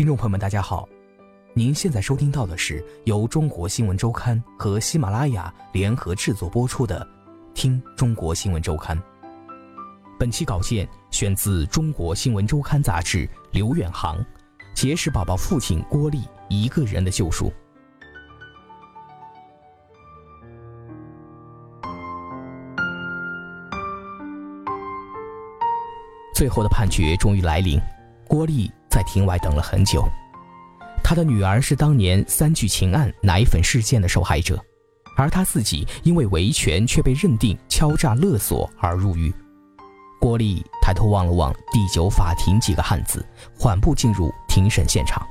听众朋友们，大家好，您现在收听到的是由中国新闻周刊和喜马拉雅联合制作播出的《听中国新闻周刊》。本期稿件选自《中国新闻周刊》杂志，刘远航，结石宝宝父亲郭丽一个人的救赎。最后的判决终于来临，郭丽在庭外等了很久。他的女儿是当年三聚氰胺奶粉事件的受害者，而他自己因为维权却被认定敲诈勒索而入狱。郭丽抬头望了望第九法庭几个汉字，缓步进入庭审现场。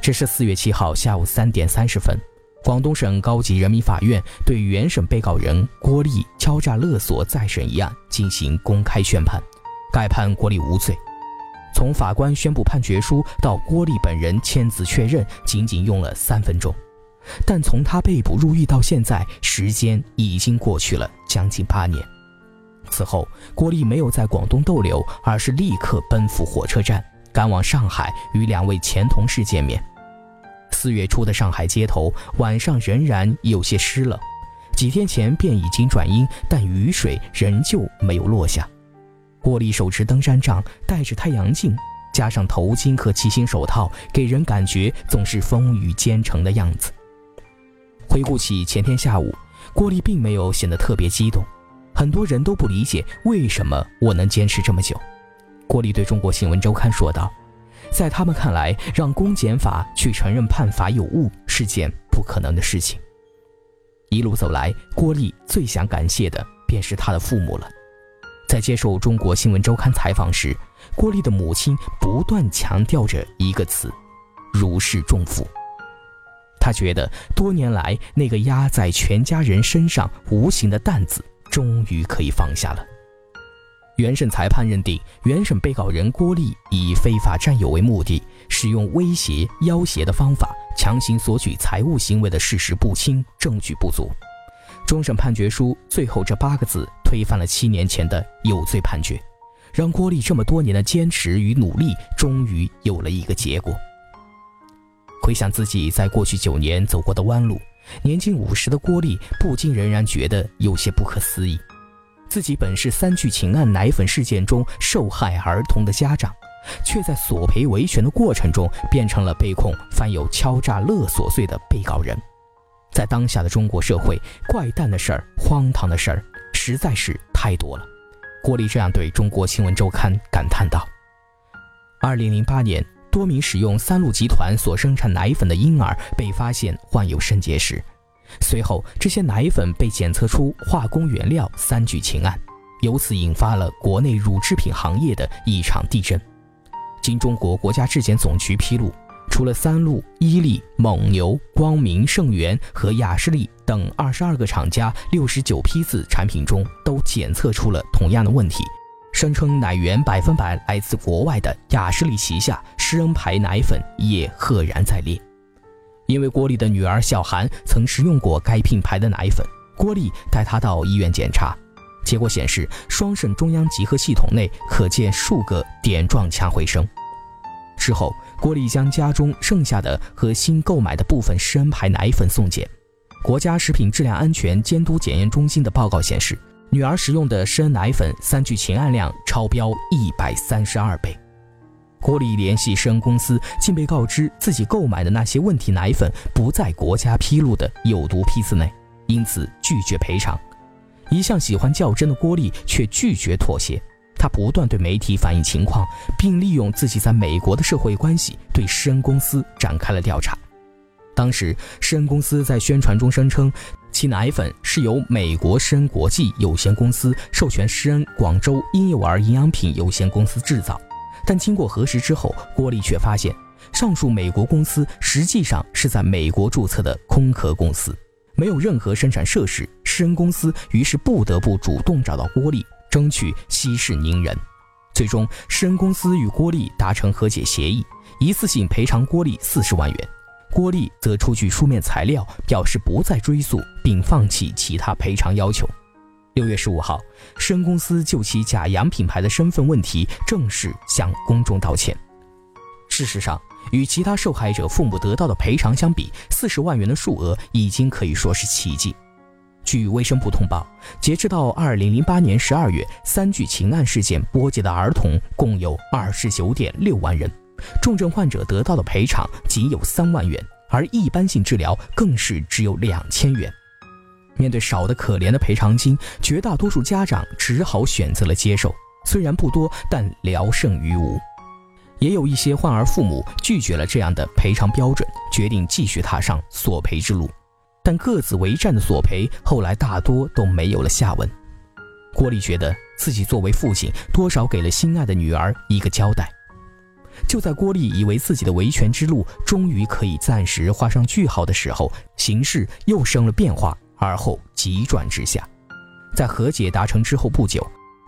这是四月七号下午三点三十分，广东省高级人民法院对原审被告人郭丽敲诈勒索再审一案进行公开宣判。改判郭丽无罪。从法官宣布判决书到郭丽本人签字确认，仅仅用了三分钟。但从他被捕入狱到现在，时间已经过去了将近八年。此后，郭丽没有在广东逗留，而是立刻奔赴火车站，赶往上海与两位前同事见面。四月初的上海街头，晚上仍然有些湿冷。几天前便已经转阴，但雨水仍旧没有落下。郭丽手持登山杖，戴着太阳镜，加上头巾和骑行手套，给人感觉总是风雨兼程的样子。回顾起前天下午，郭丽并没有显得特别激动。很多人都不理解为什么我能坚持这么久。郭丽对中国新闻周刊说道：“在他们看来，让公检法去承认判罚有误是件不可能的事情。”一路走来，郭丽最想感谢的便是他的父母了。在接受中国新闻周刊采访时，郭丽的母亲不断强调着一个词：如释重负。他觉得多年来那个压在全家人身上无形的担子，终于可以放下了。原审裁判认定，原审被告人郭丽以非法占有为目的，使用威胁、要挟的方法强行索取财物行为的事实不清，证据不足。终审判决书最后这八个字推翻了七年前的有罪判决，让郭丽这么多年的坚持与努力终于有了一个结果。回想自己在过去九年走过的弯路，年近五十的郭丽不禁仍然觉得有些不可思议：自己本是三聚氰胺奶粉事件中受害儿童的家长，却在索赔维权的过程中变成了被控犯有敲诈勒索罪的被告人。在当下的中国社会，怪诞的事儿、荒唐的事儿实在是太多了。郭丽这样对中国新闻周刊感叹道：“二零零八年，多名使用三鹿集团所生产奶粉的婴儿被发现患有肾结石，随后这些奶粉被检测出化工原料三聚氰胺，由此引发了国内乳制品行业的一场地震。经中国国家质检总局披露。”除了三鹿、伊利、蒙牛、光明、盛源和雅士利等二十二个厂家六十九批次产品中都检测出了同样的问题，声称奶源百分百来自国外的雅士利旗下施恩牌奶粉也赫然在列。因为郭丽的女儿小韩曾食用过该品牌的奶粉，郭丽带她到医院检查，结果显示双肾中央集合系统内可见数个点状枪回声。之后，郭丽将家中剩下的和新购买的部分施恩牌奶粉送检。国家食品质量安全监督检验中心的报告显示，女儿食用的施恩奶粉三聚氰胺量超标一百三十二倍。郭丽联系施恩公司，竟被告知自己购买的那些问题奶粉不在国家披露的有毒批次内，因此拒绝赔偿。一向喜欢较真的郭丽却拒绝妥协。他不断对媒体反映情况，并利用自己在美国的社会关系对施恩公司展开了调查。当时，施恩公司在宣传中声称，其奶粉是由美国施恩国际有限公司授权施恩广州婴幼儿营养品有限公司制造，但经过核实之后，郭丽却发现，上述美国公司实际上是在美国注册的空壳公司，没有任何生产设施。施恩公司于是不得不主动找到郭丽，争取息事宁人。最终，世恩公司与郭丽达成和解协议，一次性赔偿郭丽四十万元。郭丽则出具书面材料，表示不再追诉，并放弃其他赔偿要求。六月十五号，世恩公司就其假洋品牌的身份问题正式向公众道歉。事实上，与其他受害者父母得到的赔偿相比，四十万元的数额已经可以说是奇迹。据卫生部通报，截至到二零零八年十二月，三聚氰胺事件波及的儿童共有二十九点六万人，重症患者得到的赔偿仅有三万元，而一般性治疗更是只有两千元。面对少得可怜的赔偿金，绝大多数家长只好选择了接受。虽然不多，但聊胜于无。也有一些患儿父母拒绝了这样的赔偿标准，决定继续踏上索赔之路。但各自为战的索赔，后来大多都没有了下文。郭丽觉得自己作为父亲，多少给了心爱的女儿一个交代。就在郭丽以为自己的维权之路终于可以暂时画上句号的时候，形势又生了变化。而后急转直下，在和解达成之后不久，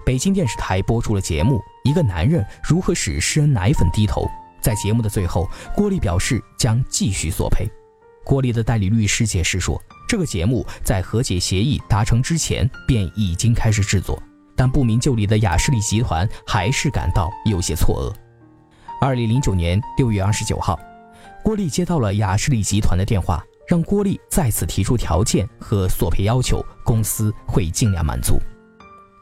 北京电视台播出了节目《一个男人如何使施恩奶粉低头》。在节目的最后，郭丽表示将继续索赔。郭丽的代理律师解释说，这个节目在和解协议达成之前便已经开始制作，但不明就里的雅士利集团还是感到有些错愕。二零零九年六月二十九号，郭丽接到了雅士利集团的电话。让郭丽再次提出条件和索赔要求，公司会尽量满足。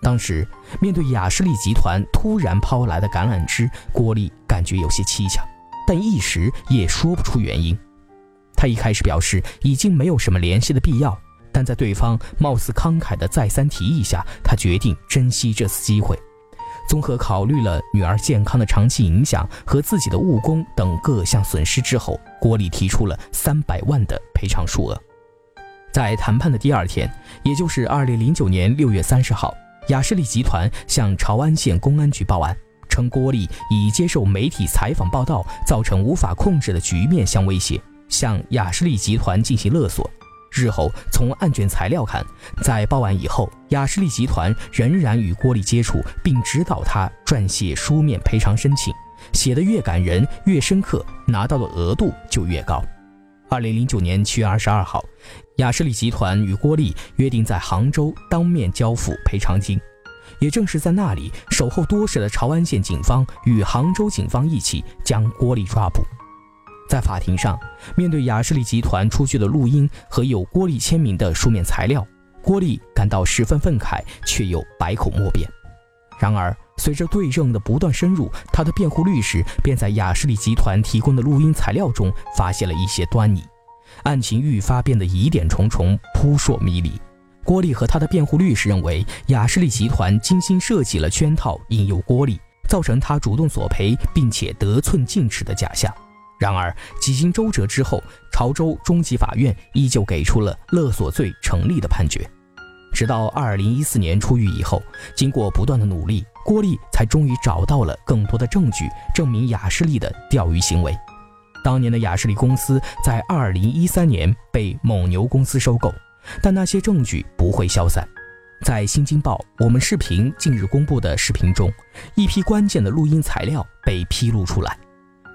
当时面对雅士利集团突然抛来的橄榄枝，郭丽感觉有些蹊跷，但一时也说不出原因。他一开始表示已经没有什么联系的必要，但在对方貌似慷慨的再三提议下，他决定珍惜这次机会。综合考虑了女儿健康的长期影响和自己的误工等各项损失之后，郭丽提出了三百万的赔偿数额。在谈判的第二天，也就是二零零九年六月三十号，雅士利集团向朝安县公安局报案，称郭丽以接受媒体采访报道造成无法控制的局面相威胁，向雅士利集团进行勒索。日后，从案卷材料看，在报案以后，雅士利集团仍然与郭丽接触，并指导他撰写书面赔偿申请，写得越感人、越深刻，拿到的额度就越高。二零零九年七月二十二号，雅士利集团与郭丽约定在杭州当面交付赔偿金，也正是在那里，守候多时的朝安县警方与杭州警方一起将郭丽抓捕。在法庭上，面对雅士利集团出具的录音和有郭丽签名的书面材料，郭丽感到十分愤慨，却又百口莫辩。然而，随着对证的不断深入，他的辩护律师便在雅士利集团提供的录音材料中发现了一些端倪，案情愈发变得疑点重重、扑朔迷离。郭丽和他的辩护律师认为，雅士利集团精心设计了圈套，引诱郭丽，造成他主动索赔并且得寸进尺的假象。然而，几经周折之后，潮州中级法院依旧给出了勒索罪成立的判决。直到二零一四年出狱以后，经过不断的努力，郭丽才终于找到了更多的证据，证明雅士利的钓鱼行为。当年的雅士利公司在二零一三年被蒙牛公司收购，但那些证据不会消散。在《新京报》我们视频近日公布的视频中，一批关键的录音材料被披露出来。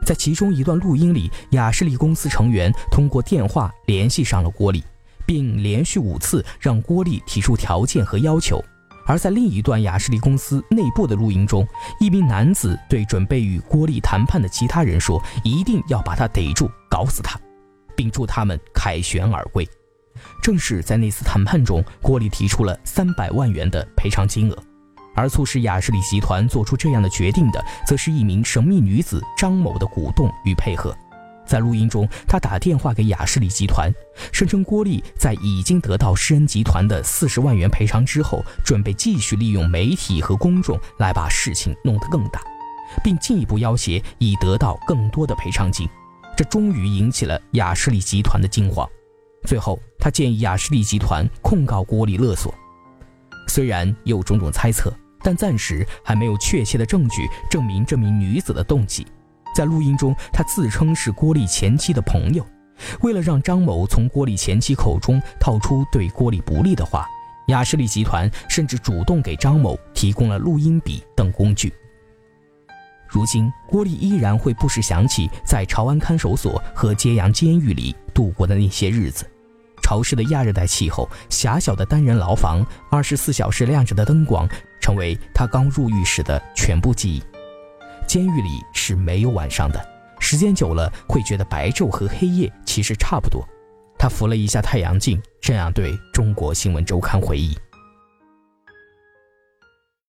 在其中一段录音里，雅士利公司成员通过电话联系上了郭丽，并连续五次让郭丽提出条件和要求。而在另一段雅士利公司内部的录音中，一名男子对准备与郭丽谈判的其他人说：“一定要把他逮住，搞死他，并祝他们凯旋而归。”正是在那次谈判中，郭丽提出了三百万元的赔偿金额。而促使雅士利集团做出这样的决定的，则是一名神秘女子张某的鼓动与配合。在录音中，她打电话给雅士利集团，声称郭丽在已经得到施恩集团的四十万元赔偿之后，准备继续利用媒体和公众来把事情弄得更大，并进一步要挟以得到更多的赔偿金。这终于引起了雅士利集团的惊慌。最后，他建议雅士利集团控告郭丽勒索。虽然有种种猜测。但暂时还没有确切的证据证明这名女子的动机。在录音中，她自称是郭丽前妻的朋友。为了让张某从郭丽前妻口中套出对郭丽不利的话，雅士利集团甚至主动给张某提供了录音笔等工具。如今，郭丽依然会不时想起在朝安看守所和揭阳监狱里度过的那些日子。潮湿的亚热带气候，狭小的单人牢房，二十四小时亮着的灯光，成为他刚入狱时的全部记忆。监狱里是没有晚上的，时间久了会觉得白昼和黑夜其实差不多。他扶了一下太阳镜，这样对中国新闻周刊回忆。